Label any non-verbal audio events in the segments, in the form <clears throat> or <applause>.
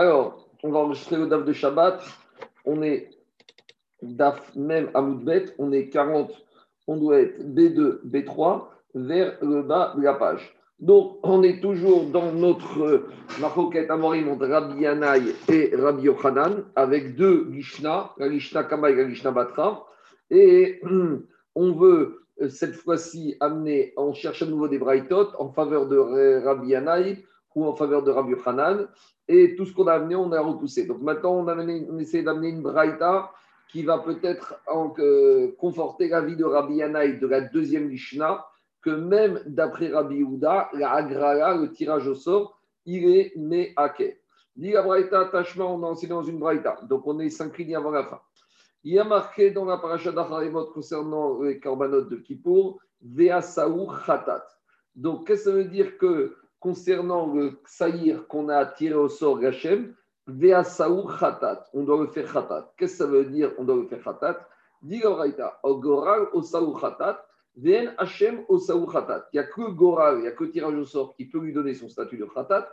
Alors, on va enregistrer le DAF de Shabbat. On est DAF même à Moudbet. On est 40. On doit être B2, B3 vers le bas de la page. Donc, on est toujours dans notre maroquette amorim entre Rabbi Yanaï et Rabbi Yochanan avec deux Lishna, la Lishna Kama et la Lishna Batra. Et on veut euh, cette fois-ci amener, on cherche à nouveau des Braithot en faveur de Rabbi Yanaï ou en faveur de Rabbi Yochanan. Et tout ce qu'on a amené, on a repoussé. Donc maintenant, on, essaie d'amener une Braïta qui va peut-être euh, conforter la vie de Rabbi Yanaï de la deuxième Lishna que même d'après Rabbi Houda, la Agrala, le tirage au sort, il est Me'ake. Dit la Braïta, attachement, on a enseigné dans une Braïta. Donc on est cinq lignes avant la fin. Il y a marqué dans la paracha d'Acharemot concernant les corbanotes de Kippour, Veasaou Khatat. Donc qu'est-ce que ça veut dire que concernant le saïr qu'on a tiré au sort Gachem, Veasaou Khatat, on doit le faire Khatat. Qu'est-ce que ça veut dire on doit le faire Khatat? Dit Khatat. Hashem Osaou Khatat. Il n'y a que Goral, il n'y a que tirage au sort qui peut lui donner son statut de Khatat.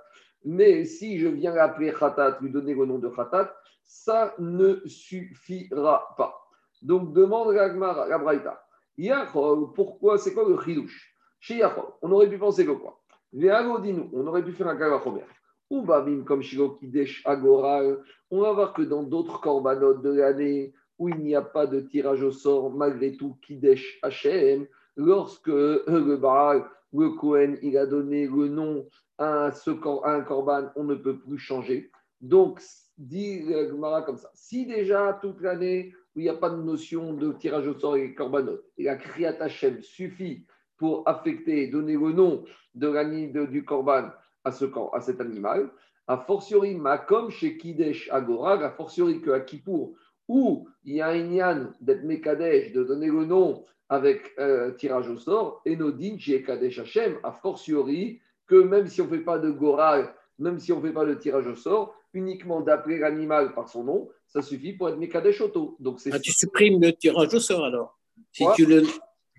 Mais si je viens l'appeler Khatat, lui donner le nom de Khatat, ça ne suffira pas. Donc demande la, Braïta. pourquoi, c'est quoi le chidouche? Chez Yachol, on aurait pu penser que quoi? On aurait pu faire un kavachomer. Ou babim comme Shiro Kidesh Agoral, on va voir que dans d'autres corbanotes de l'année, où il n'y a pas de tirage au sort, malgré tout, Kidesh Hashem, lorsque le Baal le Kohen, il a donné le nom à, un korban, on ne peut plus changer. Donc, dit Gemara comme ça. Si déjà toute l'année où il n'y a pas de notion de tirage au sort et korbanot, et la Kriyat Hashem suffit pour affecter, donner le nom de l'année du korban à, ce, à cet animal, a fortiori, comme chez Kidesh Agora, a fortiori que à Kippour, où il y a un yann d'être Mekadesh, de donner le nom avec euh, tirage au sort, et Nodin chez Kadesh Hashem, a fortiori que même si on ne fait pas de Goral, même si on ne fait pas de tirage au sort, uniquement d'appeler l'animal par son nom, ça suffit pour être Mekadesh Auto. Donc ah, tu supprimes le tirage au sort alors. Si tu le...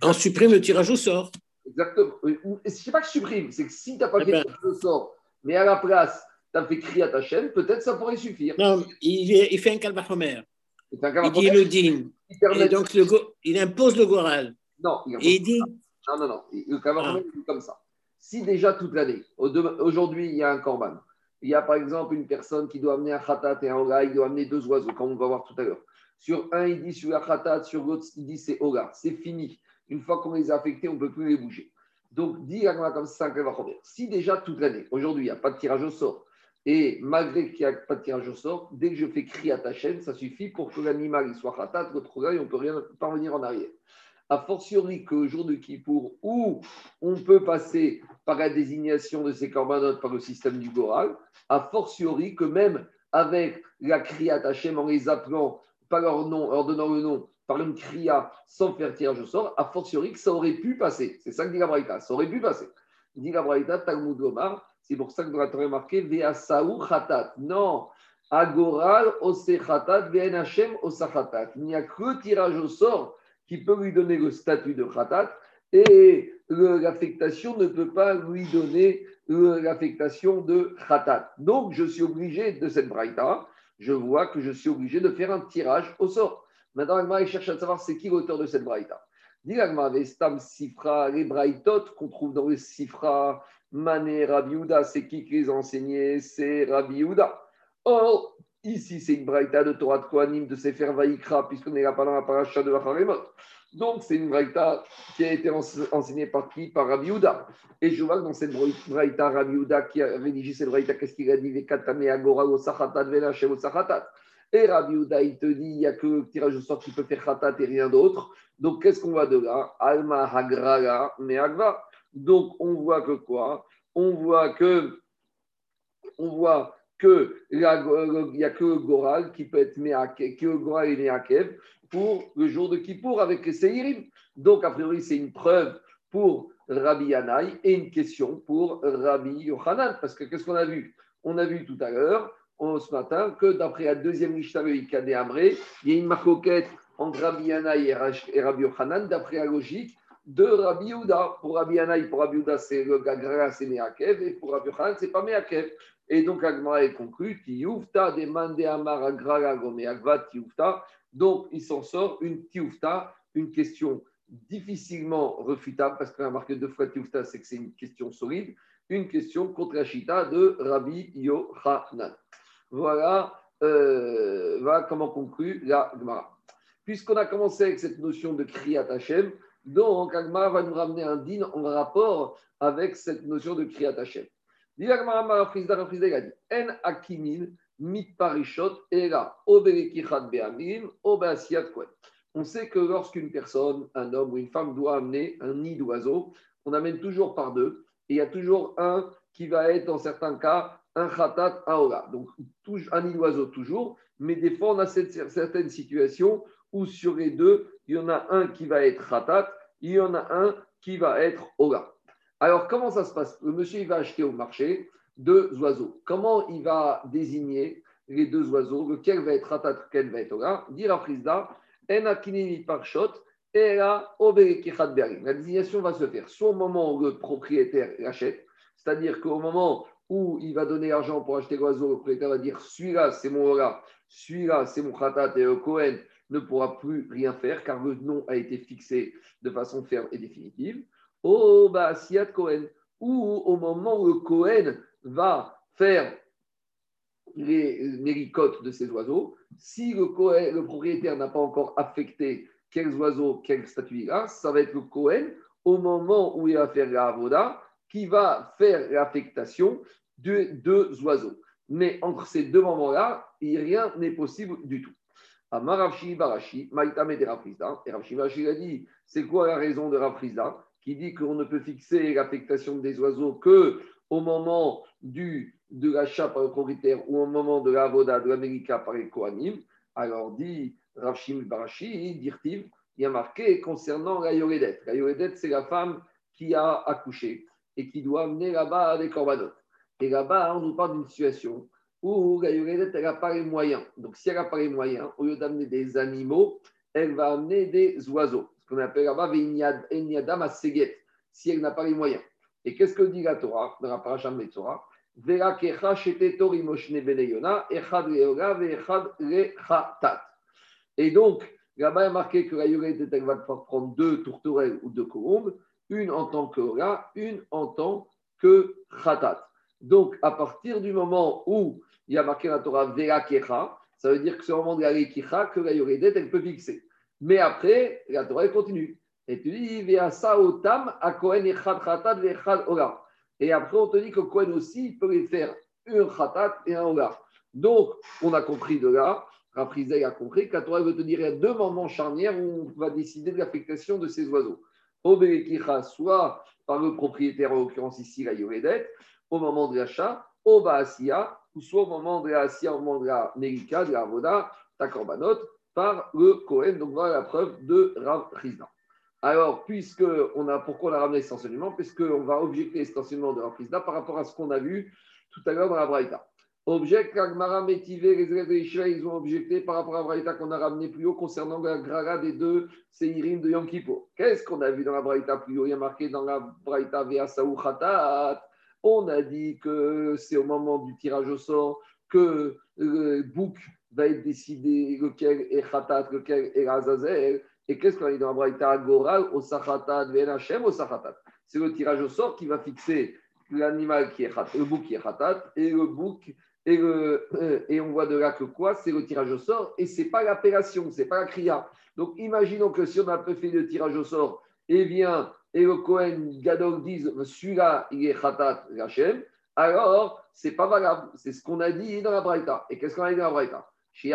On supprime le tirage au sort. Exactement. Ce n'est pas que je supprime, c'est que si tu n'as pas eh fait le ben. tirage au sort, mais à la place, tu as fait crier à ta chaîne, peut-être ça pourrait suffire. Non, il, il fait un calvachomer. Il dit le. Et donc, le il impose le goral. Non, il, dit. Non, non, non. Le calvachomer, ah. comme ça. Si déjà toute l'année, aujourd'hui, il y a un corban, il y a par exemple une personne qui doit amener un khatat et un oga, il doit amener deux oiseaux, comme on va voir tout à l'heure. Sur un, il dit sur la khatat, sur l'autre, il dit c'est oga. C'est fini. Une fois qu'on les a affectés, on ne peut plus les bouger. Donc, dit comme ça, si déjà toute l'année, aujourd'hui, il n'y a pas de tirage au sort, et malgré qu'il n'y a pas de tirage au sort, dès que je fais crier à ta chaîne, ça suffit pour que l'animal soit khatat, votre et on ne peut rien parvenir en arrière. A fortiori qu'au jour de Kippour, où on peut passer par la désignation de ces corbanotes par le système du Goral, a fortiori que même avec la Kriyat Hashem en les appelant par leur nom, leur donnant le nom, par une Kriya sans faire tirage au sort, a fortiori que ça aurait pu passer. C'est ça que dit la ça aurait pu passer. Dit la Braïta, Talmud c'est pour ça que dans la Torah marqué Vea Saou Khatat. Non, Agoral Ose Khatat, Veen Hashem Khatat. Il n'y a que tirage au sort qui peut lui donner le statut de Khatat et l'affectation ne peut pas lui donner l'affectation de Khatat. Donc, je suis obligé de cette braïta, je vois que je suis obligé de faire un tirage au sort. Maintenant, Agma cherche à savoir c'est qui l'auteur de cette braïta. Dit Agma, Sifra, les braïtot qu'on trouve dans les Sifra, Mané, Rabbi c'est qui qui les a enseignés C'est Rabbi Or, ici, c'est une braïta de Torah de Kohanim de Sefer Vaikra, puisqu'on est là pendant la paracha de Vacharemot. Donc, c'est une braïta qui a été enseignée par qui? Par Rabbi Et je vois que dans cette braïta, Rabbi qui a rédigé cette braïta, qu'est-ce qu'il a dit? Vekatame agora o sachatat venachem o sachatat. Et Rabbi il te dit, il n'y a que le tirage au sort qui peut faire khatat et rien d'autre. Donc, qu'est-ce qu'on voit de là? Alma hagraga meagva. Donc, on voit que quoi? On voit que, on voit que il n'y a que le Goral qui peut être Meakev, que le Goral est Meakev pour le jour de Kippour avec les Seirim. Donc, a priori, c'est une preuve pour Rabbi Yanaï et une question pour Rabbi Yochanan. Parce que qu'est-ce qu'on a vu? On a vu tout à l'heure, ce matin, que d'après la deuxième Mishnah de Amré, il y a une marcoquette entre Rabbi Yanaï et Rabbi Yochanan, d'après la logique de Rabbi Yehuda. Pour Rabbi Yanaï, pour Rabbi Yehuda, c'est le Gagra, c'est Meakev, et pour Rabbi Yochanan, c'est pas Meakev. Et donc, Agmara est conclu, Agvat Tioufta. Donc, il s'en sort une Tioufta, une question difficilement refutable, parce qu'on a marqué deux fois Tioufta, c'est que c'est une question solide, une question contre la Chita de Rabbi Yohanan. Voilà, euh, comment conclut la Gemara. Puisqu'on a commencé avec cette notion de Kriyat Hashem, donc Agmara va nous ramener un din en rapport avec cette notion de Kriyat Hashem. On sait que lorsqu'une personne, un homme ou une femme doit amener un nid d'oiseau, on amène toujours par deux, et il y a toujours un qui va être, dans certains cas, un khatat aora. Donc, un nid d'oiseau toujours, mais des fois, on a certaines situations où sur les deux, il y en a un qui va être khatat, il y en a un qui va être ora. Alors, comment ça se passe? Le monsieur, il va acheter au marché deux oiseaux. Comment il va désigner les deux oiseaux? Lequel va être khatat, lequel va être ora Dire à Frisda, en la désignation va se faire soit au moment où le propriétaire l'achète, c'est-à-dire qu'au moment où il va donner l'argent pour acheter l'oiseau, le propriétaire va dire celui-là, c'est mon ora, celui-là, c'est mon khatat, et le Cohen. Ne pourra plus rien faire car le nom a été fixé de façon ferme et définitive. Oh, bah, Siat Cohen, ou au moment où le Cohen va faire les méricotes de ces oiseaux, si le, le propriétaire n'a pas encore affecté quels oiseaux, quel statut il a, ça va être le Cohen au moment où il va faire la avoda qui va faire l'affectation de deux oiseaux. Mais entre ces deux moments-là, rien n'est possible du tout. Amaravshi Barashi, Maïtame de Rafrizda. Et Ravshi Barashi a dit c'est quoi la raison de Rafrizda qui dit qu'on ne peut fixer l'affectation des oiseaux que au moment du, de l'achat par le propriétaire ou au moment de la voda de l'América par les Kohanim? Alors dit Ravshim Barashi, dirtiv, il y a marqué concernant la Yoredet. La Yoredet, c'est la femme qui a accouché et qui doit amener là-bas des corbanotes. Et là-bas, on nous parle d'une situation où la Yoredet, elle n'a pas les moyens. Donc, si elle n'a pas les moyens, au lieu d'amener des animaux, elle va amener des oiseaux. Ce qu'on appelle là-bas si elle n'a pas les moyens. Et qu'est-ce que dit la Torah dans la paracha de Torah et donc, là-bas, il est marqué que la Yoredet, elle va prendre deux tourterelles ou deux colombes, une en tant que une en tant que Khatat. Donc, à partir du moment où il y a marqué la Torah Vera ça veut dire que c'est au moment de la Rekicha que la Yoredet, elle peut fixer. Mais après, la Torah, elle continue. Et tu dis, Otam, a Kohen Echad Khatat, Ola. Et après, on te dit que Kohen aussi peut les faire un Khatat et un Ola. Donc, on a compris de là, Raprizé a compris que la Torah veut te dire il y a deux moments charnières où on va décider de l'affectation de ces oiseaux. Soit par le propriétaire, en l'occurrence ici la Yoredet, au moment de l'achat, au Baasia, ou soit au moment de la au moment de la Merika, de la Voda, ta Korbanot, par le Kohen. Donc voilà la preuve de Rav Rizna. Alors, puisque on a, pourquoi on a ramené cet Puisqu'on va objecter cet de Rav Rizna par rapport à ce qu'on a vu tout à l'heure dans la Braïta. Object Agmara Métivé, les élèves de ils ont objecté par rapport à la Braïta qu'on a ramené plus haut concernant la Graga des deux Seirim de Yom Kippur. Qu'est-ce qu'on a vu dans la Braïta plus haut? Il y a marqué dans la Braïta Vea Saou Khatat on a dit que c'est au moment du tirage au sort que le bouc va être décidé lequel est Khatat, lequel est Azazel. Et qu'est-ce qu'on a dit dans la Braïta? Goral au Sachatat, Venachem au C'est le tirage au sort qui va fixer l'animal qui est Khatat, le bouc qui est Khatat et le bouc. Et, le, euh, et on voit de là que quoi C'est le tirage au sort et c'est pas l'appellation, c'est pas la kriya. Donc imaginons que si on a fait le tirage au sort et vient et le Kohen Gadol disent celui-là, il est Khatat Hachem, alors c'est pas valable. C'est ce qu'on a dit dans la Braïta. Et qu'est-ce qu'on a dit dans la Braïta? Chez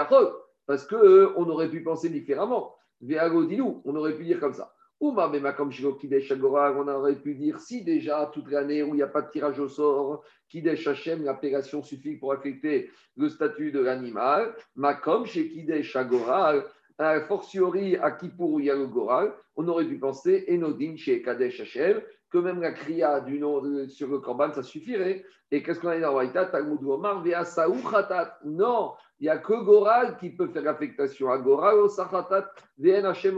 parce qu'on euh, aurait pu penser différemment. nous on aurait pu dire comme ça. Même comme on aurait pu dire si déjà toute l'année où il n'y a pas de tirage au sort, Kidesh Hachem, l'appellation suffit pour affecter le statut de l'animal. Makom chez Kidesh Agoral, a fortiori à Kippour où il y a le Goral, on aurait pu penser Enodin chez Kadesh Hashem, que même la kriya du nom sur le Korban, ça suffirait. Et qu'est-ce qu'on a dit dans Waïta Talmud Omar, Khatat. Non, il n'y a que Goral qui peut faire affectation. À Goral au Sachatat, Vn Hashem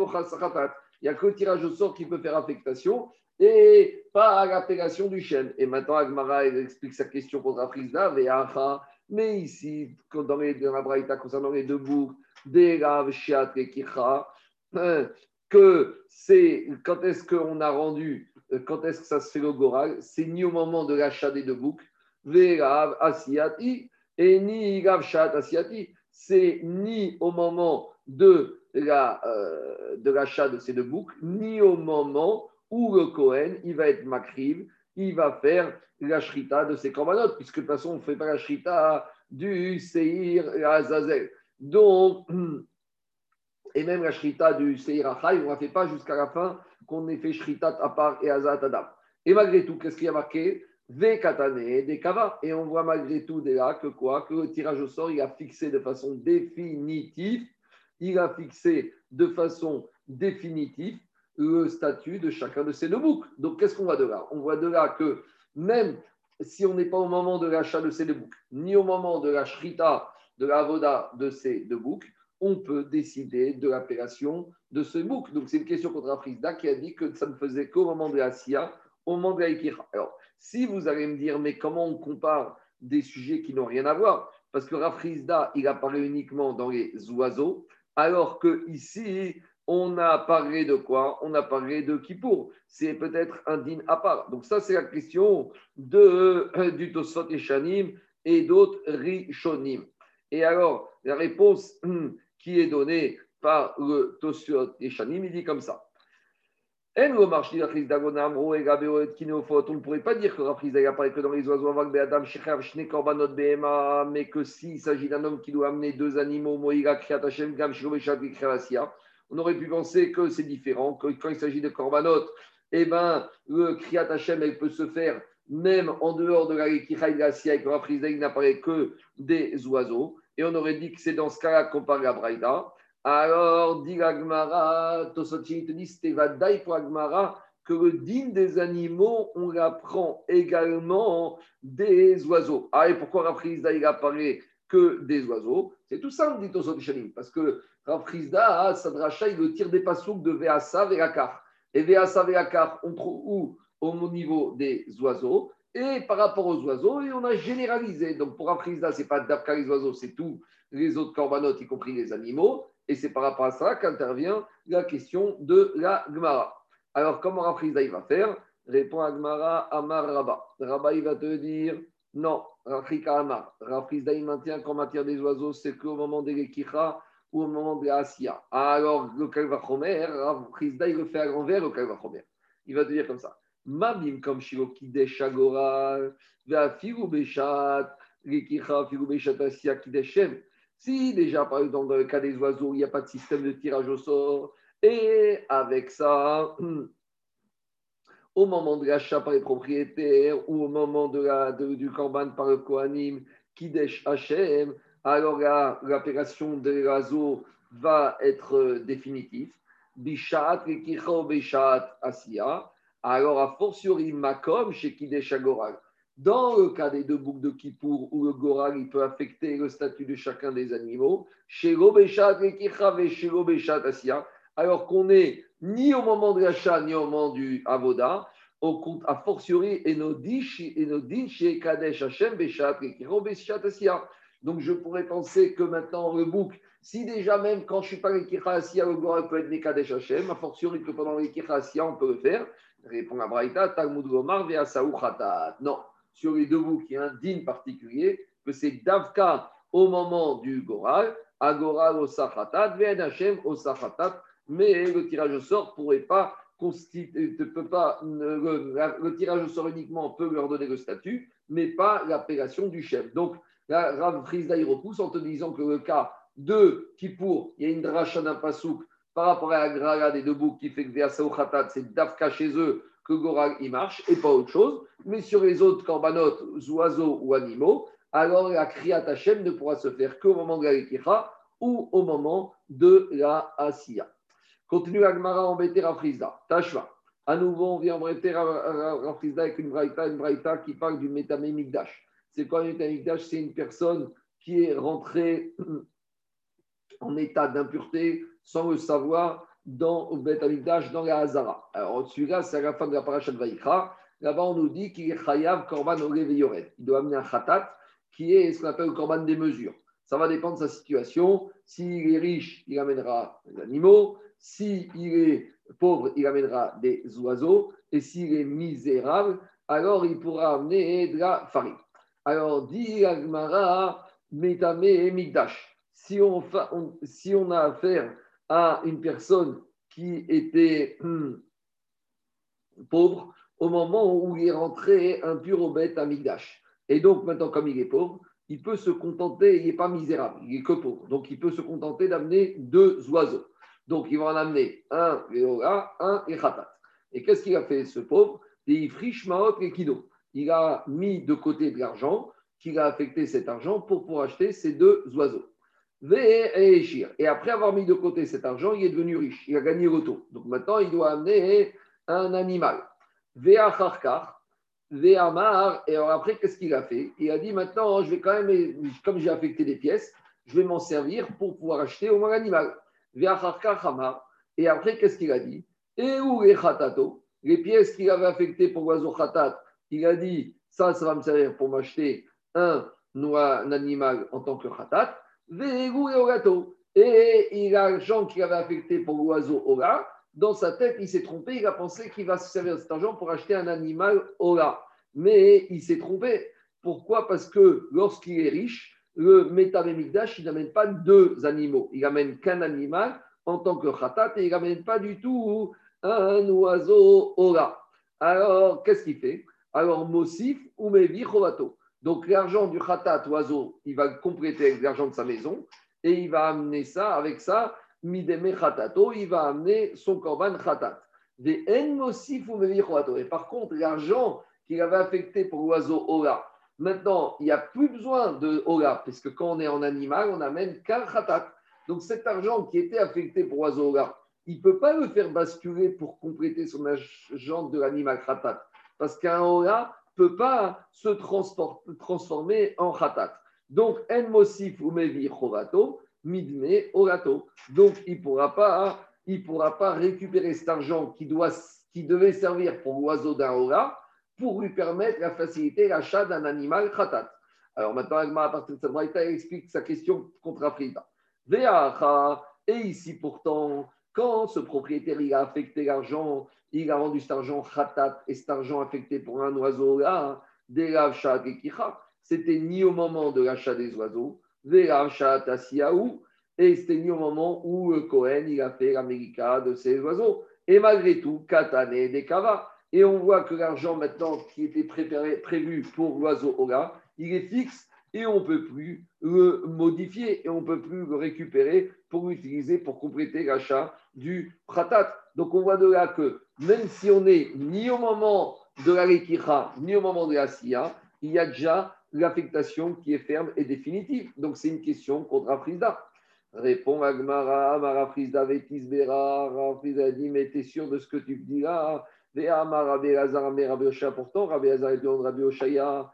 Il n'y a que le tirage au sort qui peut faire affectation. et pas à l'appellation du Shem. Et maintenant, Agmara explique sa question contre Afrizda, mais ici, dans, les, dans la Braïta concernant les deux boucs, des Rav, Shiat et Kicha, hein, que c'est quand est-ce qu'on a rendu, quand est-ce que ça se fait le Goral, c'est ni au moment de l'achat des deux boucs, Verav, Asiati, et ni Rav, Shiat, Asiati, c'est ni au moment de euh, de l'achat de ces deux boucs, ni au moment où le Kohen, il va être makriv, il va faire la shrita de ses corbanotes, puisque de toute façon, on ne fait pas la shrita du Seir Azazel. Donc, <clears throat> et même la shrita du Seir Achai, on ne la fait pas jusqu'à la fin qu'on ait fait shrita à part et Azat Adam. Et malgré tout, qu'est-ce qu'il y a marqué? Ve katane des kava. Et on voit malgré tout dès là que quoi? Que le tirage au sort, il a fixé de façon définitive, il a fixé de façon définitive le statut de chacun de ces deux boucs. Donc, qu'est-ce qu'on voit de là? On voit de là que même si on n'est pas au moment de l'achat de ces deux boucs, ni au moment de la shrita, de la voda de ces deux boucs, on peut décider de l'appellation de ce bouc. Donc, c'est une question contre Afrizda qui a dit que ça ne faisait qu'au moment de la Sia, au moment de la Ikira. Alors, si vous allez me dire, mais comment on compare des sujets qui n'ont rien à voir? Parce que Rafrizda, il apparaît uniquement dans les oiseaux, alors que ici, on a parlé de quoi? On a parlé de Kippour. C'est peut-être un din à part. Donc ça, c'est la question euh, du Tosfot et Shanim et d'autres Rishonim. Et alors, la réponse hum, qui est donnée par le Tosfot et il dit comme ça. On ne pourrait pas dire que Rafrizda a parlé que dans les oiseaux avec Adam, mais que s'il s'agit d'un homme qui doit amener deux animaux, on aurait pu penser que c'est différent, que quand il s'agit de korbanot, eh ben, le kriyat Hashem, peut se faire même en dehors de la la Sia, et que il n'apparaît que des oiseaux. Et on aurait dit que c'est dans ce cas-là qu'on parle à Braïda. Alors, dit l'Agmara, Tosotin te dit, c'était Vadaï pour Agmara, que le digne des animaux, on l'apprend également des oiseaux. Ah, et pourquoi Rafrizda, il apparaît que des oiseaux? C'est tout on dit Tosotin parce que Rav Frisda, Sadracha, il le tire des pasouks de Veasa Veakar. Et Veasa Veakar, on trouve où? Au niveau des oiseaux. Et par rapport aux oiseaux, et on a généralisé. Donc pour Rav Frisda, ce n'est pas d'Afka les oiseaux, c'est tous les autres corbanotes, y compris les animaux. Et c'est par rapport à ça qu'intervient la question de la Gemara. Alors comment Rav Frisda, il va faire? Répond à Gemara Amar Rabba. Rabba, il va te dire non, Rafrika Amar. Rav Frisda, il maintient qu'en matière des oiseaux, c'est qu'au moment des Lekicha, ou au moment de la Alors, le Kalvachomer, Rav Chizda, il le fait à l'envers, le Kalvachomer. Il va te dire comme ça. Mabim comme Shiloki Deshagora, Vafiru Beshat, Rikicha, Firu Beshat Asia Kideshem. Si déjà, par exemple, dans le cas des oiseaux, il n'y a pas de système de tirage au sort, et avec ça, <clears throat> au moment de l'achat par les propriétaires ou au moment de la, du Korban par le Kohanim, Kidesh Hashem, alors l'appellation de l'oiseau va être euh, définitive. Bishat, Bishat, Asiya. Alors, a fortiori, Makom, chez Kidesh Agoral. Dans le cas des deux boucles de Kippour, où le Goral il peut affecter le statut de chacun des animaux, chez Robeshat, chez Robeshat, Asiya, alors qu'on n'est ni au moment de l'achat, ni au moment du Avoda, au compte a fortiori, et nos din chez Kadesh Hashem, Beshat, Beshat, Asiya. Donc, je pourrais penser que maintenant, le bouc, si déjà même quand je ne suis pas avec Asiya, le Gora peut être Nekadesh Hashem, a fortiori que pendant les Asiya, on peut le faire. Répond à Braïta, Talmud Gomar, Veasaou Khatat. Non, sur les deux il y a un din particulier, que c'est Davka au moment du Goral, Agoral au Sachatat, Ven Hashem au Sachatat, mais le tirage au sort ne pourrait pas constituer, peut pas, le, tirage au sort uniquement peut leur donner le statut, mais pas l'appellation du chef. Donc, Là, Rav Frisda, il repousse en te disant que le cas de Kippour, il y a une dracha d'un pasouk par rapport à la graga des deux boucs qui fait que Khatat, c'est d'Afka chez eux que Goral il marche et pas autre chose. Mais sur les autres corbanotes, oiseaux ou animaux, alors la Kriyat Hashem ne pourra se faire qu'au moment de la ou au moment de la Asiya. Continue Agmara embêter Rav Frisda. Tashva. À nouveau, on vient embêter Rav Frisda avec une braïta, une braïta qui parle du Métamé Migdash. C'est quoi un C'est une personne qui est rentrée <clears throat> en état d'impureté sans le savoir dans Bet Amikdash, dans la Hazara. Alors celui-là, c'est à la fin de la paracha de Vaïkra. Là-bas, on nous dit qu'il est Chayav Korban Yored. Il doit amener un Khatat, qui est ce qu'on appelle le Korban des mesures. Ça va dépendre de sa situation. S'il est riche, il amènera des animaux. S'il est pauvre, il amènera des oiseaux. Et s'il est misérable, alors il pourra amener de la farine. Alors, dit Agmara, Metame et Migdash. Si on, si on a affaire à une personne qui était hum, pauvre au moment où il est rentré impur au bête à Migdash. Et donc, maintenant, comme il est pauvre, il peut se contenter, il n'est pas misérable, il est que pauvre. Donc, il peut se contenter d'amener deux oiseaux. Donc, il va en amener un Veora, un Echatat. Et qu'est-ce qu'il a fait, ce pauvre? Des Maot et Kido. Il a mis de côté de l'argent, qu'il a affecté cet argent pour pouvoir acheter ces deux oiseaux. Et après avoir mis de côté cet argent, il est devenu riche. Il a gagné l'auto. Donc maintenant, il doit amener un animal. Et après, qu'est-ce qu'il a fait? Il a dit maintenant, je vais quand même, comme j'ai affecté des pièces, je vais m'en servir pour pouvoir acheter au moins l'animal. Et après, qu'est-ce qu'il a dit? Et où les khatato Les pièces qu'il avait affectées pour l'oiseau khatat, il a dit ça, ça va me servir pour m'acheter un, un animal en tant que khatat. Et il a l'argent qu'il avait affecté pour l'oiseau Ola. Dans sa tête, il s'est trompé. Il a pensé qu'il va se servir de cet argent pour acheter un animal Ola. Mais il s'est trompé. Pourquoi? Parce que lorsqu'il est riche, le Métamemikdash, il n'amène pas deux animaux. Il n'amène qu'un animal en tant que khatat et il n'amène pas du tout un oiseau Ola. Alors, qu'est-ce qu'il fait? Alors, Mosif ou Mevi Chovato. Donc l'argent du khatat, oiseau, il va compléter avec l'argent de sa maison et il va amener ça, avec ça, mideme khatato, il va amener son korban khatat. Des Et par contre, l'argent qu'il avait affecté pour l'oiseau Ola, maintenant, il n'y a plus besoin de Ola, puisque quand on est en animal, on n'amène qu'un khatat. Donc cet argent qui était affecté pour l'oiseau Ola, il ne peut pas le faire basculer pour compléter son argent de l'animal khatat. Parce qu'un Ola, peut pas se transformer en khatat. Donc, en mosif ou mevi chovato, midme orato. Donc, il ne pourra, pas, il pourra pas récupérer cet argent qui, doit, qui devait servir pour l'oiseau d'un ora pour lui permettre la faciliter l'achat d'un animal khatat. Alors maintenant, à partir de cette braïta, explique sa question contre Afrida. Et ici, pourtant, quand ce propriétaire il a affecté l'argent il a rendu cet argent khatat et cet argent affecté pour un oiseau là, des et kicha. C'était ni au moment de l'achat des oiseaux, des et c'était ni au moment où le Cohen il a fait l'América de ces oiseaux. Et malgré tout, katane des kava. Et on voit que l'argent maintenant qui était préparé, prévu pour l'oiseau Ola, il est fixe et on ne peut plus le modifier et on ne peut plus le récupérer pour l'utiliser pour compléter l'achat du pratat. Donc on voit de là que même si on n'est ni au moment de la Rekicha, ni au moment de la Sia, il y a déjà l'affectation qui est ferme et définitive. Donc c'est une question contre Afrizda. Répond Agmara, Marafrizda Vetisbera, Rafrizda dit, mais t'es sûr de ce que tu dis là? Pourtant, Rabbi Hazar et Rabbi Oshaya,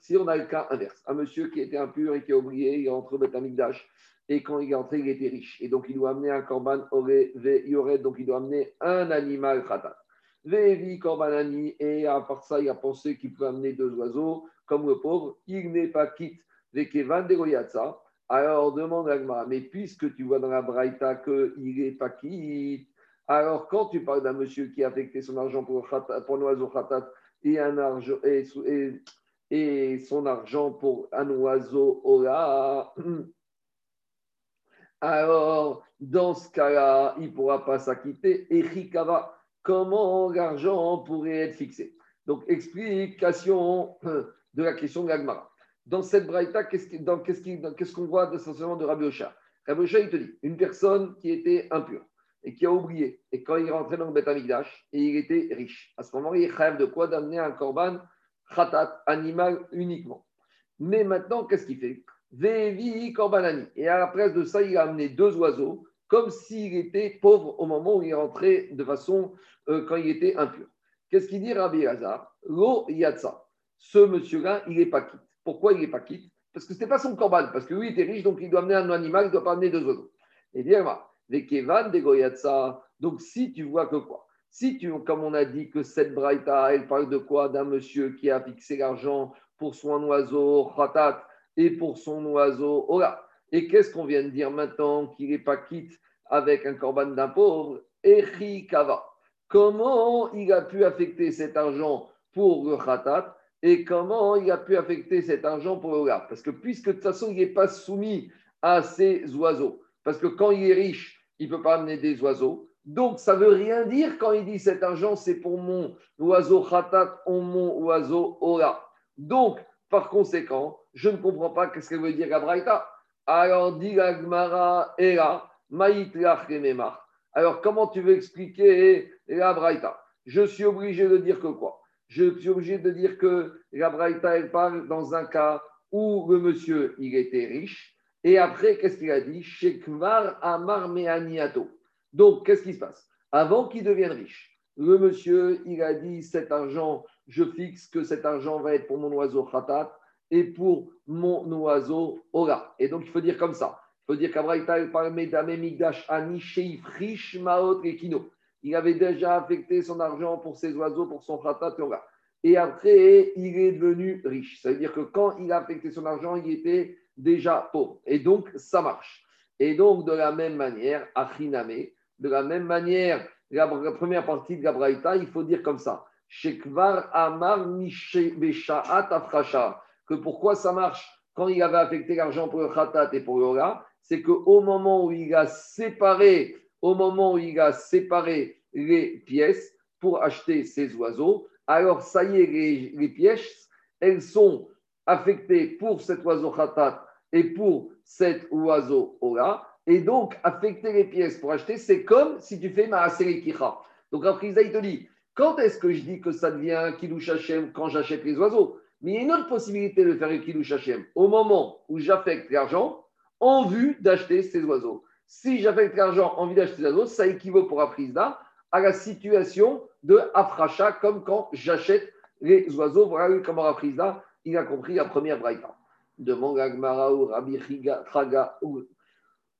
si on a le cas inverse, un monsieur qui était impur et qui a oublié, il est rentré au Betamikdash, et quand il est entré, il était riche. Et donc, il doit amener un korban yored, donc il doit amener un animal khatat. Vevi korbanani, et à part ça, il a pensé qu'il peut amener deux oiseaux, comme le pauvre, il n'est pas quitte, vekevan degoyatsa. Alors, demande à mais puisque tu vois dans la braïta qu'il n'est pas quitte, alors quand tu parles d'un monsieur qui a affecté son argent pour, pour l'oiseau khatat, et, un argent, et, et, son argent pour un oiseau Ola, <clears throat> alors dans ce cas-là, il ne pourra pas s'acquitter. Et Rikava, comment l'argent pourrait être fixé? Donc, explication de la question de l'Agmara. Dans cette braïta, qu'est-ce qu'on voit essentiellement de Rabbi Ocha Rabbi Ocha, il te dit, une personne qui était impure et qui a oublié. Et quand il rentré dans le Beth et il était riche. À ce moment, il rêve de quoi? D'amener un korban khatat, animal uniquement. Mais maintenant, qu'est-ce qu'il fait? Et à la place de ça, il a amené deux oiseaux, comme s'il était pauvre au moment où il rentré de façon, euh, quand il était impur. Qu'est-ce qu'il dit Rabbi Hazar? Lo yatsa. Ce monsieur-là, il n'est pas quitte. Pourquoi il n'est pas quitte? Parce que ce n'était pas son korban, parce que lui, il était riche, donc il doit amener un animal, il ne doit pas amener deux oiseaux. Et bien, Vekevan de Goyatsa. Donc, si tu vois que quoi? Si tu, comme on a dit que cette braïta, elle parle de quoi? D'un monsieur qui a fixé l'argent pour son oiseau khatat et pour son oiseau ola. Et qu'est-ce qu'on vient de dire maintenant qu'il n'est pas quitte avec un corban d'un pauvre? Kava. Comment il a pu affecter cet argent pour le khatat et comment il a pu affecter cet argent pour le Parce que puisque de toute façon, il n'est pas soumis à ces oiseaux. Parce que quand il est riche, il ne peut pas amener des oiseaux. Donc, ça ne veut rien dire quand il dit cet argent, c'est pour mon oiseau khatat ou mon oiseau ora. Donc, par conséquent, je ne comprends pas ce qu'elle veut dire la Alors, dit la Gmara, Era, Alors, comment tu veux expliquer la Braïta? Je suis obligé de dire que quoi? Je suis obligé de dire que la Braïta, elle parle dans un cas où le monsieur, il était riche. Et après, qu'est-ce qu'il a dit? Shekvar Amar Meaniato. Donc, qu'est-ce qui se passe? Avant qu'il devienne riche, le monsieur, il a dit cet argent je fixe que cet argent va être pour mon oiseau khatat et pour mon oiseau ora. Et donc, il faut dire comme ça. Il faut dire qu'Abraïta Il avait déjà affecté son argent pour ses oiseaux, pour son khatat et ora. Et après, il est devenu riche. Ça veut dire que quand il a affecté son argent, il était déjà pauvre. Et donc, ça marche. Et donc, de la même manière, Achiname, de la même manière, la, première partie de Gabraïta, il faut dire comme ça. Shekvar Amar Afrasha. Que pourquoi ça marche quand il avait affecté l'argent pour le Khatat et pour le c'est qu'au moment où il a séparé, au moment où il a séparé les pièces pour acheter ses oiseaux, alors ça y est, les, pièces, elles sont affectées pour cet oiseau Khatat et pour cet oiseau Ora. Et donc, affecter les pièces pour acheter, c'est comme si tu fais ma Kicha. Donc, après, il te dit quand est-ce que je dis que ça devient Kiddush Hashem quand j'achète les oiseaux? Mais il y a une autre possibilité de faire le Kiddush Hashem au moment où j'affecte l'argent en vue d'acheter ces oiseaux. Si j'affecte l'argent en vue d'acheter ces oiseaux, ça équivaut pour Aprisda à la situation de Afracha, comme quand j'achète les oiseaux. Voilà comment Aprisda, il a compris la première braïta. Demande Agmara ou Rabbi Traga ou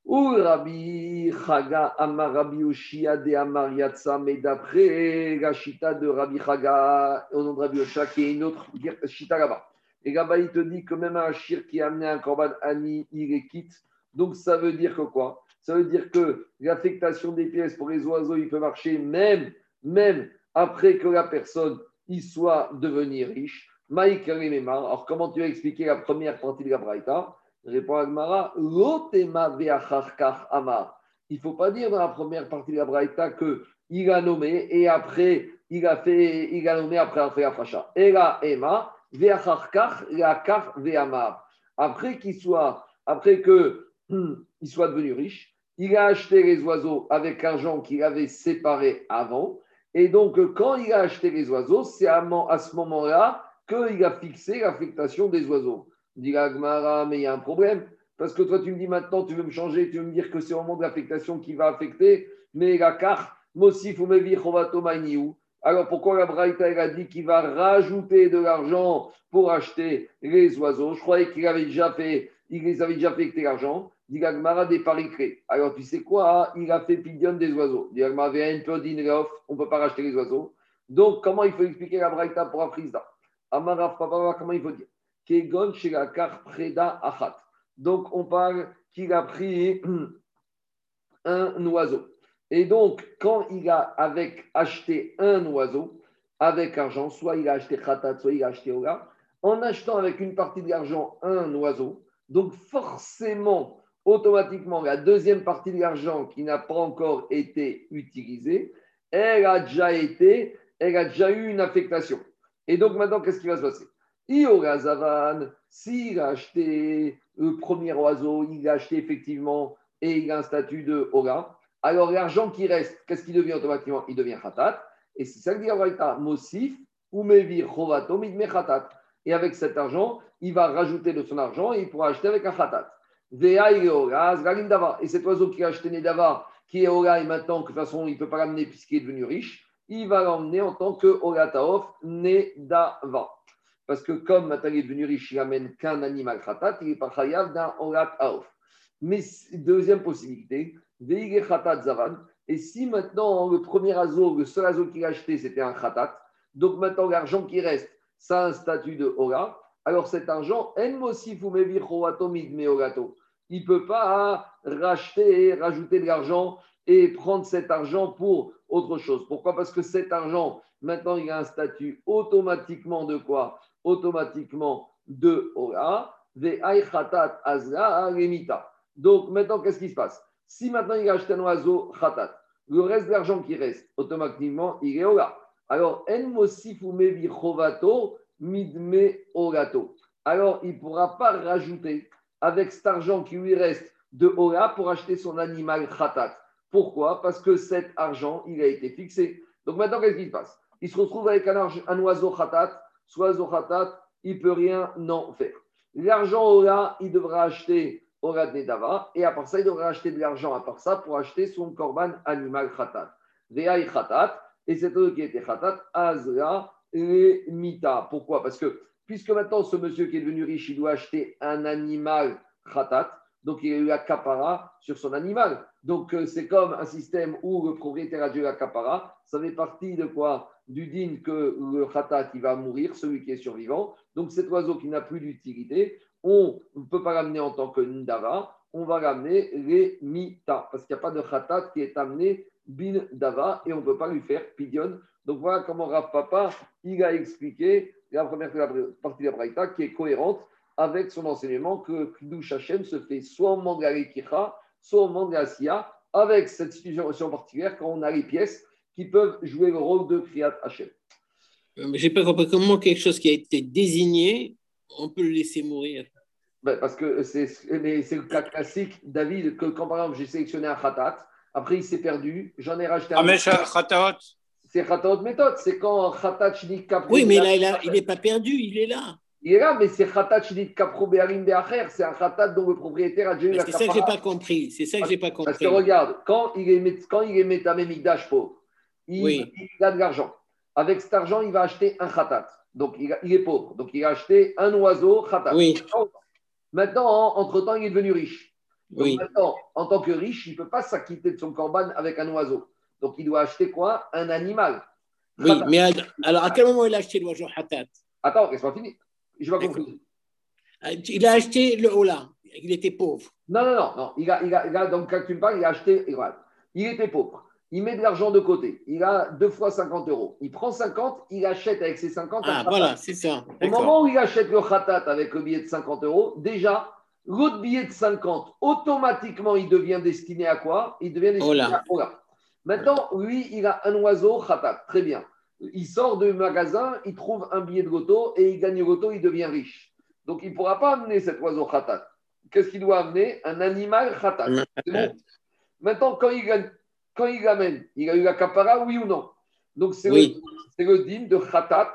Rabbi Chaga Amar Rabbi Ushia de Amar Yatsa, mais d'après la chita de Rabbi Chaga, au nom de Rabbi Ushia, qui est une autre chita là-bas. Et là-bas, il te dit que même un shir qui a amené un korban ani, il est quitte. Donc ça veut dire que quoi? Ça veut dire que l'affectation des pièces pour les oiseaux, il peut marcher même, même après que la personne y soit devenue riche. Maïk Alors comment tu as expliqué la première partie de la Braïta? Répond Agmara, amar. Il ne faut pas dire dans la première partie de la Braïta que il a nommé et après il a fait, il a nommé après après Afracha. Ve'acharkach ve'amar. Après qu'il soit, après que il soit devenu riche, il a acheté les oiseaux avec l'argent qu'il avait séparé avant. Et donc, quand il a acheté les oiseaux, c'est à ce moment-là qu'il a fixé l'affectation des oiseaux. Dit mais il y a un problème. Parce que toi, tu me dis maintenant, tu veux me changer, tu veux me dire que c'est au moment de l'affectation qui va affecter, mais la carte, Mosif ou Alors pourquoi la Braïta a dit qu'il va rajouter de l'argent pour acheter les oiseaux? Je croyais qu'il avait déjà fait, il les avait déjà affecté l'argent. Dit Gmara des paris Alors tu sais quoi Il a fait pidion des oiseaux. Dit Gmara, un peu on ne peut pas racheter les oiseaux. Donc comment il faut expliquer la Braïta pour Afrizda? Amaraf Papa, comment il faut dire? Kegon Preda Achat. Donc, on parle qu'il a pris <clears throat> un oiseau. Et donc, quand il a avec acheté un oiseau, avec argent, soit il a acheté khatat, soit il a acheté oga, en achetant avec une partie de l'argent un oiseau, donc forcément, automatiquement, la deuxième partie de l'argent qui n'a pas encore été utilisée, elle a déjà été, elle a déjà eu une affectation. Et donc maintenant, qu'est-ce qui va se passer? Iogazavan, s'il a acheté le premier oiseau, il a acheté effectivement et il a un statut de Ora, alors l'argent qui reste, qu'est-ce qui devient automatiquement? Il devient Khatat. Et c'est ça que dit Abraïta, Mosif, ou Mevir Chovato, Khatat. Et avec cet argent, il va rajouter de son argent et il pourra acheter avec un Khatat. Et cet oiseau qui a acheté Nedava, qui est Ora et maintenant, de toute façon, il ne peut pas l'amener puisqu'il est devenu riche, il va l'emmener en tant que Orataof Nedava. Parce que comme maintenant il est devenu riche, il n'amène qu'un animal khatat, il n'est pas chayav d'un orat aof. Mais deuxième possibilité, Et si maintenant le premier azo, le seul azo qu'il a acheté, c'était un khatat, donc maintenant l'argent qui reste, ça a un statut de ora, alors cet argent, il ne peut pas racheter, rajouter de l'argent et prendre cet argent pour autre chose. Pourquoi? Parce que cet argent, maintenant, il a un statut automatiquement de quoi? Automatiquement de Ora, Donc maintenant, qu'est-ce qui se passe? Si maintenant il a acheté un oiseau Khatat, le reste de l'argent qui reste, automatiquement, il est Ora. Alors, En Mosifumevi Chovato, Midme Orato. Alors, il ne pourra pas rajouter avec cet argent qui lui reste de Ora pour acheter son animal Khatat. Pourquoi? Parce que cet argent, il a été fixé. Donc maintenant, qu'est-ce qui se passe? Il se retrouve avec un, un oiseau khatat. Ce oiseau khatat, il ne peut rien en faire. L'argent aura, il devra acheter de Nedava. Et à part ça, il devra acheter de l'argent à part ça pour acheter son korban animal khatat. Ve'ai khatat. Et cet autre qui était khatat, Azra et Mita. Pourquoi? Parce que puisque maintenant, ce monsieur qui est devenu riche, il doit acheter un animal khatat. Donc, il a eu capara sur son animal. Donc, euh, c'est comme un système où le propriétaire a dû capara. Ça fait partie de quoi? Du din que le khatat qui va mourir, celui qui est survivant. Donc, cet oiseau qui n'a plus d'utilité, on ne peut pas l'amener en tant que ndava, on va l'amener les mita, parce qu'il n'y a pas de khatat qui est amené bin dava et on ne peut pas lui faire pidion. Donc, voilà comment Rav Papa, il a expliqué la première partie de la Braïta qui est cohérente avec son enseignement que Kiddush Hashem se fait soit au moment de la soit au moment de la avec cette situation particulière quand on a les pièces qui peuvent jouer le rôle de Kriyat Hashem. Euh, mais je n'ai pas compris comment quelque chose qui a été désigné, on peut le laisser mourir. Ben, parce que c'est le cas classique, David, que quand par exemple j'ai sélectionné un khatat, après il s'est perdu, j'en ai racheté un. Ah, mais khatat C'est khatat méthode, c'est quand un khatat Shnik Oui, mais là, il n'est pas perdu, il est là. Il est là, mais c'est Khatat Shidit Kapro Be'arim Be'acher, c'est un Khatat dont le propriétaire a déjà eu la C'est ça que je n'ai pas compris. C'est ça que j'ai pas compris. Parce que regarde, quand il est, quand il est pauvre, il, il, a de l'argent. Avec cet argent, il va acheter un Khatat. Donc il, il, est pauvre. Donc il a acheté un oiseau Khatat. Oui. Maintenant, entre-temps, il est devenu riche. Donc oui. maintenant, en tant que riche, il ne peut pas s'acquitter de son corban avec un oiseau. Donc il doit acheter quoi? Un animal. Oui, mais alors à quel moment il a acheté l'oiseau Khatat? Attends, laisse-moi finir. Je compris. Euh, il a acheté le Ola. Il était pauvre. Non, non, non. non. Il, a, il, a, il a, donc, quand tu me parles, il a acheté. Il était pauvre. Il met de l'argent de côté. Il a deux fois 50 euros. Il prend 50, il achète avec ses 50. Ah, voilà, c'est ça. Au moment où il achète le khatat avec le billet de 50 euros, déjà, l'autre billet de 50, automatiquement, il devient destiné à quoi? Il devient destiné à Ola. Maintenant, lui, il a un oiseau khatat. Très bien il sort du magasin, il trouve un billet de loto et il gagne le loto, il devient riche. Donc il ne pourra pas amener cet oiseau khatat. Qu'est-ce qu'il doit amener? Un animal khatat. Maintenant, quand il, quand il l'amène, il a eu la capara, oui ou non? Donc c'est le, le dîme de khatat,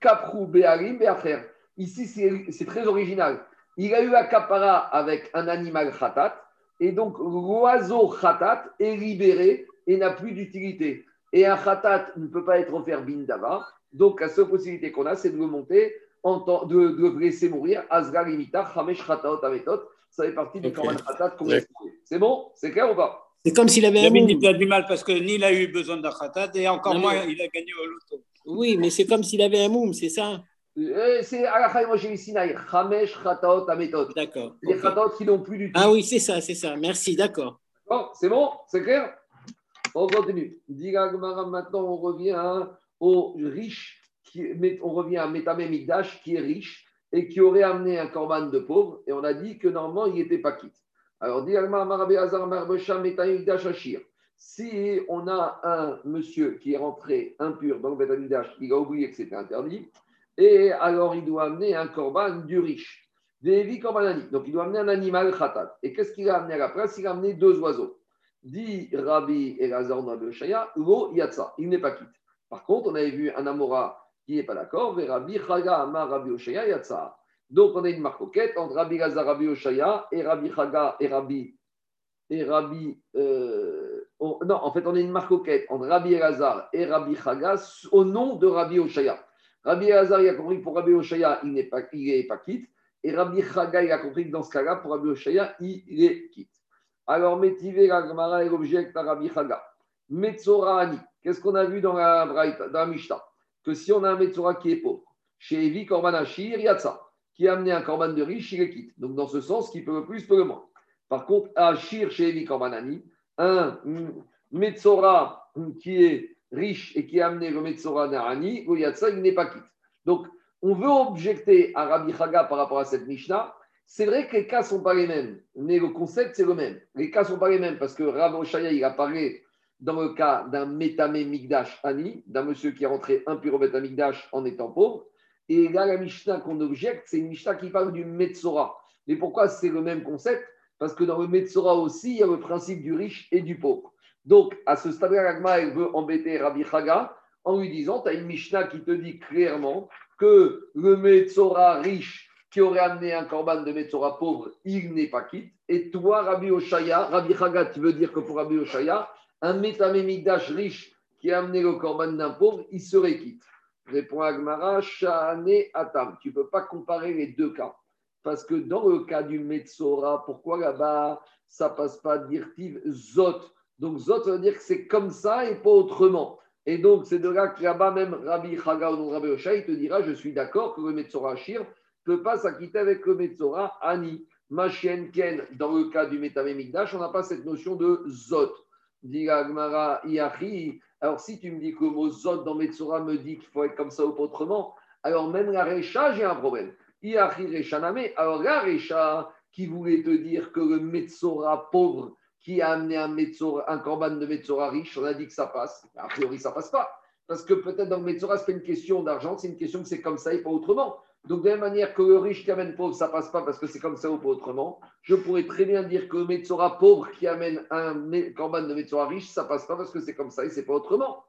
kaprou be'arim be'acher. Ici, c'est très original. Il a eu la capara avec un animal khatat, et donc l'oiseau khatat est libéré et n'a plus d'utilité. Et un khatat ne peut pas être offert bin dava. Donc la seule possibilité qu'on a, c'est de le monter, en temps, de, de, le laisser mourir. Azgar limita, chamesh khataot ametot. Ça fait partie du okay. khatat qu'on C'est bon? C'est clair ou pas? C'est comme s'il avait un moum. Il a du mal parce que ni il a eu besoin d'un khatat et encore non, moins mais... il a gagné au loto. Oui, mais c'est comme s'il avait un moum, c'est ça? Euh, c'est Alachai Moshe Sinaï, Chamesh Khataot Ametot. D'accord. Les okay. Qui n'ont plus du tout. Ah oui, c'est ça, c'est ça. Merci, d'accord. Bon, c'est bon? C'est clair? On continue. Maintenant, on revient au riche, on revient à Metame qui est riche et qui aurait amené un corban de pauvre. Et on a dit que normalement, il n'était pas quitte. Alors, si on a un monsieur qui est rentré impur dans le Betamigdash, il a oublié que c'était interdit, et alors il doit amener un corban du riche. Donc il doit amener un animal khatat. Et qu'est-ce qu'il a amené à la place? Il a amené deux oiseaux. Dit Rabbi Elazar Shaya, Lo Yatsa, il n'est pas quitte. Par contre, on avait vu un Amora qui n'est pas d'accord, et Rabbi Chaga Amar Rabbi Oshaya Yatsa. Donc on a une marcoquette entre Rabbi Elazar Rabbi Oshaya et Rabbi Chaga et Rabbi. Et Rabbi euh, on, non, en fait, on a une marcoquette entre Rabbi Elazar et Rabbi Chaga au nom de Rabbi Oshaya. Rabbi Elazar, il a compris que pour Rabbi Oshaya, il n'est pas, pas quitte. Et Rabbi Chaga, il a compris que dans ce cas-là, pour Rabbi Oshaya, il est quitte. Alors, Métivé, la Gemara, est l'objet à Rabbi Chaga. Metzorani, qu'est-ce qu'on a vu dans la, dans la Mishnah? Que si on a un Metzora qui est pauvre, chez Evi Korban Ashir, Yatsa, qui a amené un Korban de riche, il le quitte. Donc, dans ce sens, qui peut le plus, peut le moins. Par contre, Ashir, chez Evi Korbanani, un Metzora qui est riche et qui a amené le Metzora Narani, Yatsa, il n'est pas quitte. Donc, on veut objecter à Rabbi Chaga par rapport à cette Mishnah. C'est vrai que les cas ne sont pas les mêmes, mais le concept, c'est le même. Les cas ne sont pas les mêmes parce que Rav Oshaya, il apparaît dans le cas d'un Métamé Migdash Ani, d'un monsieur qui est rentré impur au Migdash en étant pauvre. Et là, la Mishnah qu'on objecte, c'est une Mishnah qui parle du Metzora. Mais pourquoi c'est le même concept? Parce que dans le Metzora aussi, il y a le principe du riche et du pauvre. Donc, à ce stade-là, l'Agma, elle veut embêter Rabbi Chaga en lui disant Tu as une Mishnah qui te dit clairement que le Metzora riche qui aurait amené un korban de Metzora pauvre, il n'est pas quitte. Et toi, Rabbi Oshaya, Rabbi Chaga, tu veux dire que pour Rabbi Oshaya, un Migdash riche qui a amené le korban d'un pauvre, il serait quitte. Répond Agmara, Shahane Atam. Tu ne peux pas comparer les deux cas. Parce que dans le cas du Metzora, pourquoi là-bas, ça passe pas d'irtiv Zot? Donc Zot, veut dire que c'est comme ça et pas autrement. Et donc, c'est de là que là-bas, même Rabbi Chaga ou Rabbi Osha, il te dira Je suis d'accord que le Metzora Shir pas s'acquitter avec le Metzora Ani. Machien Ken, dans le cas du Metame Mikdash, on n'a pas cette notion de Zot. Dit Agmara Iachi. Alors, si tu me dis que le mot Zot dans Metzora me dit qu'il faut être comme ça ou pas autrement, alors même la Recha, j'ai un problème. Iachi Rechaname. Alors, la Recha qui voulait te dire que le Metzora pauvre, qui a amené un, Metzora, un corban de Metzora riche, on a dit que ça passe. A priori, ça passe pas. Parce que peut-être dans le Metzora, ce n'est pas une question d'argent, c'est une question que c'est comme ça et pas autrement. Donc, de la même manière que le riche qui amène pauvre, ça passe pas parce que c'est comme ça ou pas autrement, je pourrais très bien dire que le Metzora pauvre qui amène un corban de Metzora riche, ça passe pas parce que c'est comme ça et c'est pas autrement.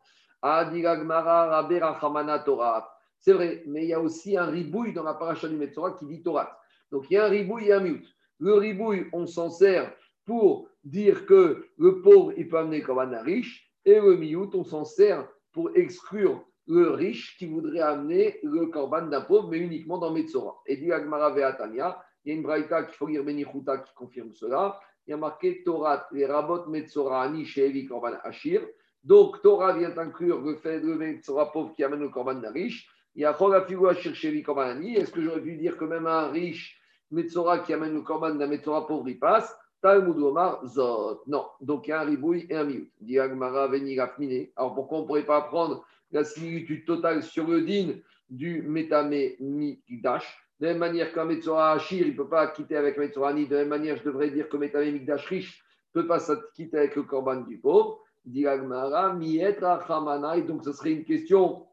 C'est vrai, mais il y a aussi un ribouille dans la paracha du Metzora qui dit Torah. Donc, il y a un ribouille et un mute. Le ribouille, on s'en sert pour dire que le pauvre, il peut amener comme un riche, et le miout, on s'en sert pour exclure le riche qui voudrait amener le korban d'un pauvre, mais uniquement dans Metzora. Et dit Agmara il y a une braïta qu'il faut lire qui confirme cela. Il y a marqué Torah, les rabot Metzora Ani Shevi Korban Ashir. Donc Torah vient inclure le fait de Metzora pauvre qui amène le korban d'un riche. Il y a Chogafigu Ashir Shevi Korban Ani. Est-ce que j'aurais pu dire que même un riche Metzora qui amène le korban d'un Metzora pauvre, il passe? Talmud Omar Zot. Non, donc il y a un ribouille et un miout. Diagmara Venirafmine. Alors pourquoi on ne pourrait pas prendre la similitude totale sur le din du Metame Mikdash De la même manière qu'un Metzora Hachir, il ne peut pas quitter avec un Metzora Ni. De la même manière, je devrais dire que Metame Mikdash riche ne peut pas quitter avec le Korban du pauvre. Diagmara Mietra Hamanai. Donc ce serait une question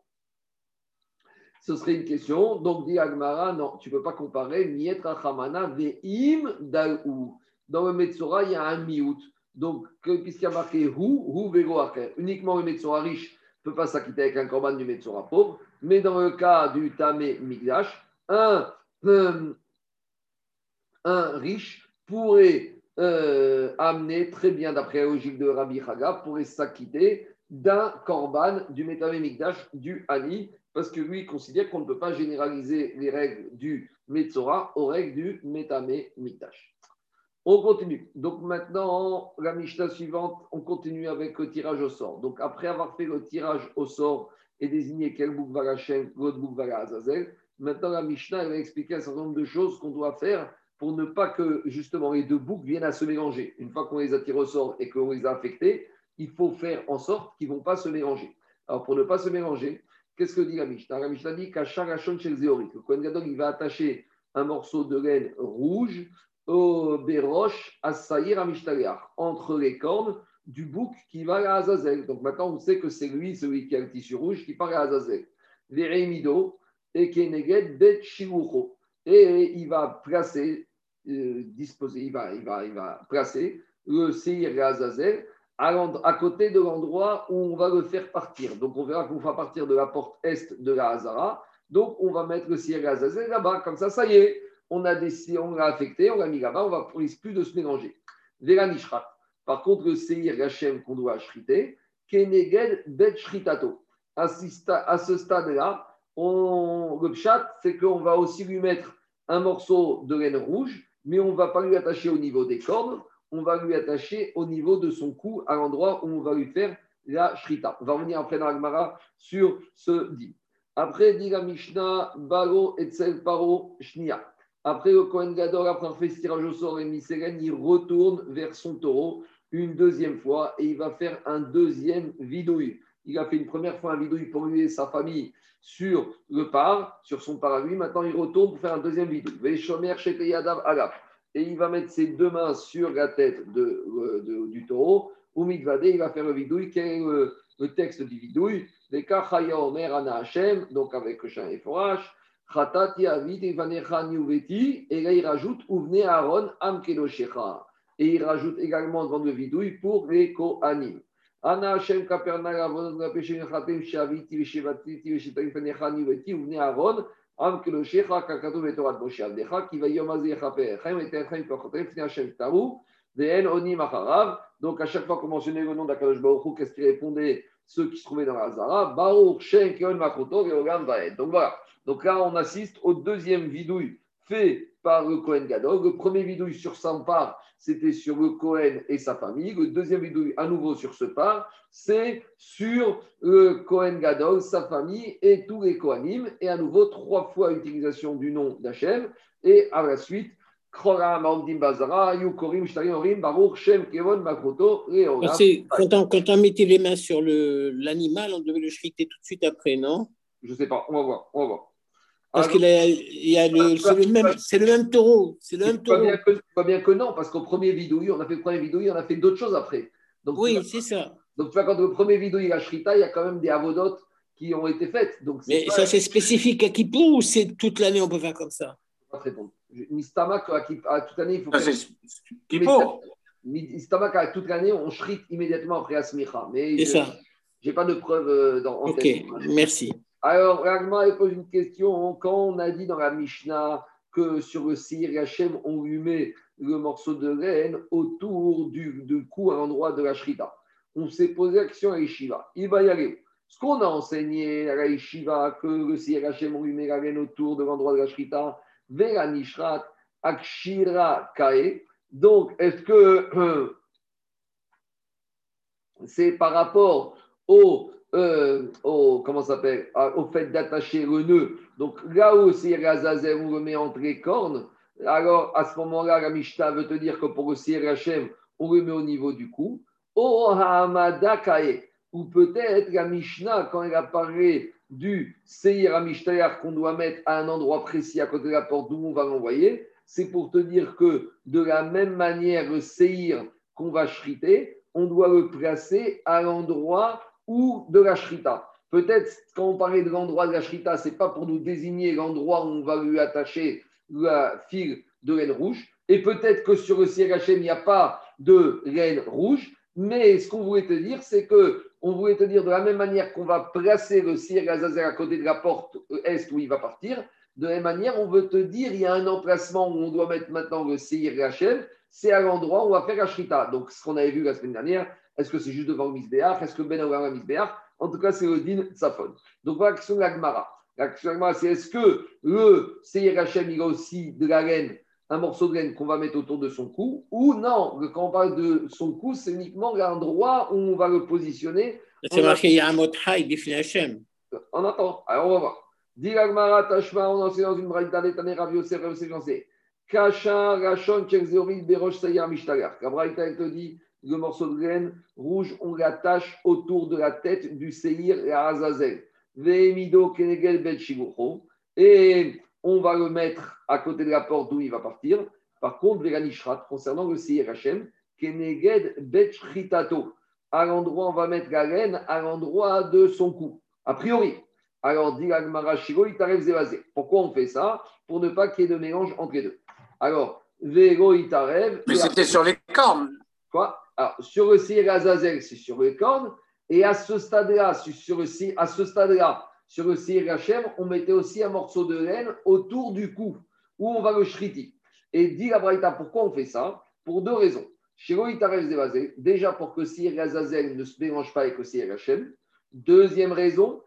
ce serait une question. Donc, dit Agmara, non, tu ne peux pas comparer Mietra Hamana Ve'im Dal'ou dans le Metzora, il y a un miout. Donc, puisqu'il y a marqué? Hu, Hu, Vego, Uniquement le Metzora riche peut pas s'acquitter avec un corban du Metzora pauvre. Mais dans le cas du Tamé Migdash, un, un, riche pourrait euh, amener, très bien d'après la logique de Rabbi Chaga, pourrait s'acquitter d'un corban du Metamé Migdash du Ali, parce que lui considère qu'on ne peut pas généraliser les règles du Metzora aux règles du Metamé Migdash. On continue. Donc maintenant, la Mishnah suivante, on continue avec le tirage au sort. Donc après avoir fait le tirage au sort et désigné quel bouc va la chaîne, l'autre bouc va la Azazel, maintenant la Mishnah va expliquer un certain nombre de choses qu'on doit faire pour ne pas que justement les deux boucs viennent à se mélanger. Une fois qu'on les a tirés au sort et qu'on les a affectés, il faut faire en sorte qu'ils ne vont pas se mélanger. Alors pour ne pas se mélanger, qu'est-ce que dit la Mishnah? La Mishnah dit qu'à chaque chez le Kohen Gadol, il va attacher un morceau de laine rouge au Béroche à Saïr entre les cornes du bouc qui va à Azazel. Donc maintenant, on sait que c'est lui, celui qui a le tissu rouge, qui part à Azazel. Veremido et Keneged Bet Et il va placer, euh, disposer, il va, il, va, il va placer le Seir Azazel à, à, côté de l'endroit où on va le faire partir. Donc on verra qu'on va partir de la porte est de la Hazara. Donc on va mettre le Seir Azazel là-bas, comme ça, ça y est on a décidé, on l'a affecté, on l'a mis là-bas, on va risque plus de se mélanger. Véranishrat. Par contre, le Seir Hachem qu'on doit shriter, Keneged Bet Shritato. À ce stade-là, le pshat, c'est qu'on va aussi lui mettre un morceau de laine rouge, mais on ne va pas lui attacher au niveau des cornes, on va lui attacher au niveau de son cou, à l'endroit où on va lui faire la shrita. On va revenir après dans l'Agmara sur ce dit. Après, dit la Mishnah, Balo, Etzel, Paro, Shnia. Après, le Kohen Gadol, après avoir fait tirage au sort et il retourne vers son taureau une deuxième fois et il va faire un deuxième vidouille. Il a fait une première fois un vidouille pour lui et sa famille sur le par, sur son parapluie. Maintenant, il retourne pour faire un deuxième vidouille. Et il va mettre ses deux mains sur la tête de, euh, du taureau. Ou il va faire le vidouille. Quel est le, texte du vidouille? Donc avec le chien et forage. Et là, il rajoute Aaron Et il rajoute également devant le vidouille pour les Kohanim. Ana Hashem Kapernal Avon Gapeshem Chatem Shaviti Veshevatiti Veshetayim Fanechani Veti Uvne Aaron Am Keloshecha Kakato Vetorat Moshe Avdecha Ki Vayom Azeh Chaper Chaim Et Echaim Kochotem Fne Hashem Taru Ve'en Onim Acharav Donc à chaque fois qu'on mentionnait le nom d'Akadosh Baruch qu'est-ce qu'il répondait ceux qui se trouvaient dans la Zara? Baruch Shem Keon Makoto Ve'ogam Vaed Donc voilà. Donc là on assiste au deuxième vidouille fait par le Kohen Gadol. Le premier vidouille sur part, c'était sur le Kohen et sa famille. Le deuxième vidouille, à nouveau sur ce part, c'est sur le Kohen Gadol, sa famille et tous les Kohanim. Et à nouveau, trois fois utilisation du nom d'Hachem. Et à la suite, quand on, quand on mettait les mains sur l'animal, on devait le chriter tout de suite après, non? Je ne sais pas, on va voir. On va voir. Parce qu'il y a le, c'est le, même, c'est le même taureau. C'est le même taureau. Pas bien, que, pas bien que non, parce qu'au premier vidouille, on a fait le premier vidouille, on a fait d'autres choses après. Donc, oui, c'est ça. Donc, tu vois, quand le premier vidouille a Shrita, il y a quand même des avodotes qui ont été faites. Donc, Mais ça, c'est spécifique à Kippour ou c'est toute l'année on peut faire comme ça? Je ne peux pas te. Mistamak, à toute l'année, il faut. C'est Kippour. Mistamak, à toute l'année, on shrite immédiatement après Asmicha. Mais c'est ça. Je n'ai pas de preuve euh, dans, en Ok, merci. Alors, Ragma pose une question. Quand on a dit dans la Mishnah que sur le Sir Hachem, on lui met le morceau de laine autour du, cou à l'endroit de la Shrita, on s'est posé la question à Ishiva. Il va y aller. Ce qu'on a enseigné à la Ishiva, que le Sir Hachem, on lui met la laine autour de l'endroit de la Shrita, Vera Nishrat, Akshira Kae. Donc, est-ce que <clears throat> c'est par rapport au euh, au, comment s'appelle, au fait d'attacher le nœud. Donc là où c'est Razazel, on le met entre les cornes, alors à ce moment-là, la Mishnah veut te dire que pour le Sir on le met au niveau du cou. Ou peut-être la Mishnah, quand elle a parlé du Seir Amishtayar qu'on doit mettre à un endroit précis à côté de la porte d'où on va l'envoyer, c'est pour te dire que de la même manière, le Seir qu'on va chriter, on doit le placer à l'endroit ou de la shrita. Peut-être quand on parlait de l'endroit de la shrita, ce n'est pas pour nous désigner l'endroit où on va lui attacher la fil de laine rouge. Et peut-être que sur le CRHM, il n'y a pas de laine rouge. Mais ce qu'on voulait te dire, c'est que on voulait te dire de la même manière qu'on va placer le Sir à côté de la porte est où il va partir, de la même manière, on veut te dire il y a un emplacement où on doit mettre maintenant le Sir c'est à l'endroit où on va faire la Shrita. Donc, ce qu'on avait vu la semaine dernière, est-ce que c'est juste devant le Misbéach? Est-ce que Ben a Misbéach? En tout cas, c'est le din Safon. Donc voilà la question de l'Agmara. La question de l'Agmara, c'est est-ce que le Seir Hachem, il a aussi de la laine, un morceau de laine qu'on va mettre autour de son cou? Ou non, quand on parle de son cou, c'est uniquement l'endroit où on va le positionner. C'est marqué, il y a un mot de Hachem. On attend. Alors, on va voir. Dit l'Agmara, Tashma, on enseigne dans une braïta d'Etane, Rav Yosef, Rav Yosef, Kacha, Rachon, Tchekzeorid, Berosh, Sayar, Mishtagar. La braïta, elle te dit le morceau de graine rouge, on l'attache autour de la tête du Seir et Azazel. Et on va le mettre à côté de la porte d'où il va partir. Par contre, Véranishrat, concernant le Seir Hachem, Keneged Betchritato. À l'endroit, on va mettre la laine à l'endroit de son cou. A priori. Alors, dit il t'arrive Pourquoi on fait ça? Pour ne pas qu'il y ait de mélange entre les deux. Alors, Véro Itarev. Mais c'était sur les cornes. Quoi? Alors, sur le Sir Azazel, c'est sur les cornes. Et à ce stade-là, sur le à ce Sir Hachem, on mettait aussi un morceau de laine autour du cou, où on va le shriti. Et dit la Braïta, pourquoi on fait ça? Pour deux raisons. Déjà pour que Sir Azazel ne se mélange pas avec le Sir Hachem. Deuxième raison,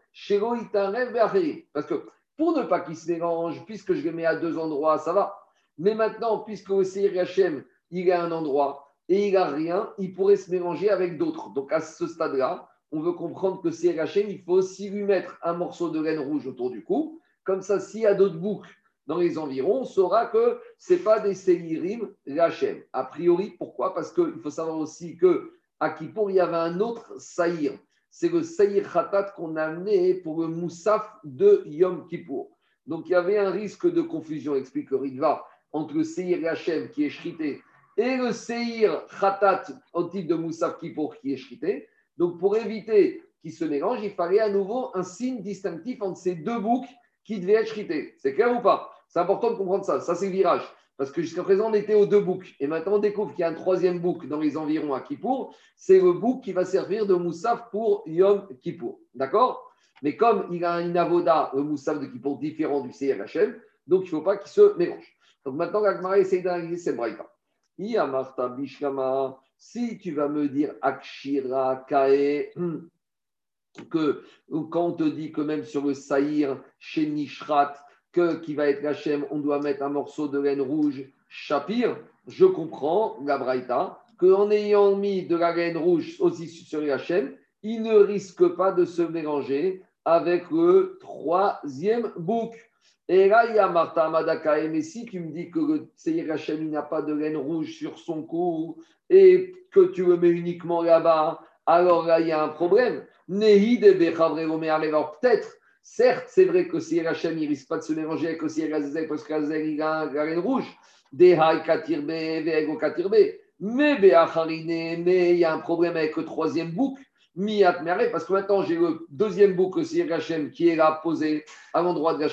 parce que pour ne pas qu'il se mélange, puisque je le mets à deux endroits, ça va. Mais maintenant, puisque le Sir Hachem, il est à un endroit, et il n'a rien, il pourrait se mélanger avec d'autres. Donc à ce stade-là, on veut comprendre que c'est Hachem, il faut aussi lui mettre un morceau de laine rouge autour du cou. Comme ça, s'il y a d'autres boucles dans les environs, on saura que ce n'est pas des Sélirim Hachem. A priori, pourquoi? Parce qu'il faut savoir aussi que à Kippour, il y avait un autre saïr. C'est le saïr khatat qu'on a amené pour le moussaf de Yom Kippour. Donc il y avait un risque de confusion, explique le Ritva, entre le saïr Hachem qui est shrité et le saïr khatat au type de moussaf Kippour qui est shrité. Donc, pour éviter qu'ils se mélangent, il fallait à nouveau un signe distinctif entre ces deux boucles qui devaient être shrités. C'est clair ou pas? C'est important de comprendre ça. Ça, c'est le virage. Parce que jusqu'à présent, on était aux deux boucles. Et maintenant, on découvre qu'il y a un troisième bouc dans les environs à Kippour. C'est le bouc qui va servir de moussaf pour Yom Kippour. D'accord? Mais comme il a un avoda, le moussaf de Kippour, différent du CRHM, donc il ne faut pas qu'il se mélange. Donc maintenant, Gagmara essaye d'analyser cette braïta. Bishkama si tu vas me dire Akshira Kae, <clears throat> que quand on te dit que même sur le Saïr, chez Nishrat, que qui va être Hachem, on doit mettre un morceau de laine rouge, Shapir, je comprends, la Braïta, qu'en ayant mis de la laine rouge aussi sur Hachem, il ne risque pas de se mélanger avec le troisième bouc. Et là, il y a Martha Amadaka. Mais si tu me dis que le Seir n'a pas de laine rouge sur son cou et que tu le mets uniquement là-bas, alors là, il y a un problème. Alors peut-être, certes, c'est vrai que si Hachem ne risque pas de se mélanger avec le Seir parce que il a la laine rouge. Mais mais il y a un problème avec le troisième bouc. Parce que maintenant, j'ai le deuxième bouc, Seir Hachem, qui est là posé à l'endroit de la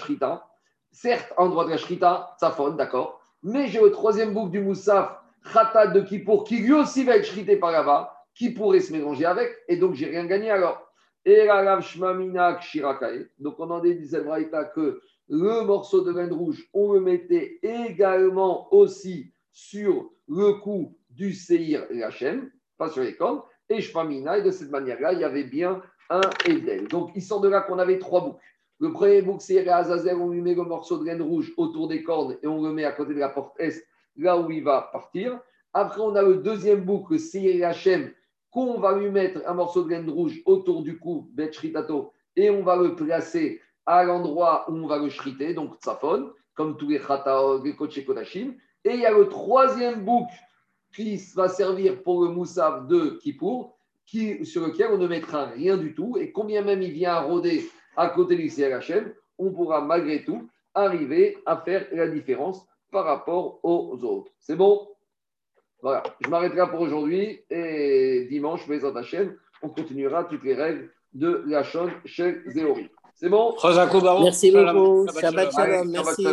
certes, en droit de la Shrita, Safon, d'accord, mais j'ai le troisième bouc du Moussaf, Khatat de Kippour, qui lui aussi va être shrité par là-bas, qui pourrait se mélanger avec, et donc j'ai rien gagné alors. Et la donc on en dit Braïta que le morceau de laine rouge, on le mettait également aussi sur le cou du Seir Hachem, pas sur les cornes, et et de cette manière-là, il y avait bien un Edel. Donc il sort de là qu'on avait trois boucs. Le premier bouc, c'est Azazel, on lui met le morceau de laine rouge autour des cornes et on le met à côté de la porte est, là où il va partir. Après, on a le deuxième bouc, le Seir Hachem, qu'on va lui mettre un morceau de laine rouge autour du cou, et on va le placer à l'endroit où on va le shriter, donc Tsafon, comme tous les Chataog, les Kodashim. Et il y a le troisième bouc qui va servir pour le Moussaf de Kippour, qui, sur lequel on ne mettra rien du tout. Et combien même il vient rôder à côté du CRHM, on pourra malgré tout arriver à faire la différence par rapport aux autres. C'est bon? Voilà, je m'arrêterai pour aujourd'hui et dimanche, mes chaîne, on continuera toutes les règles de la chaîne chez Zéori. C'est bon? Merci beaucoup. Shabbat shalom. Merci.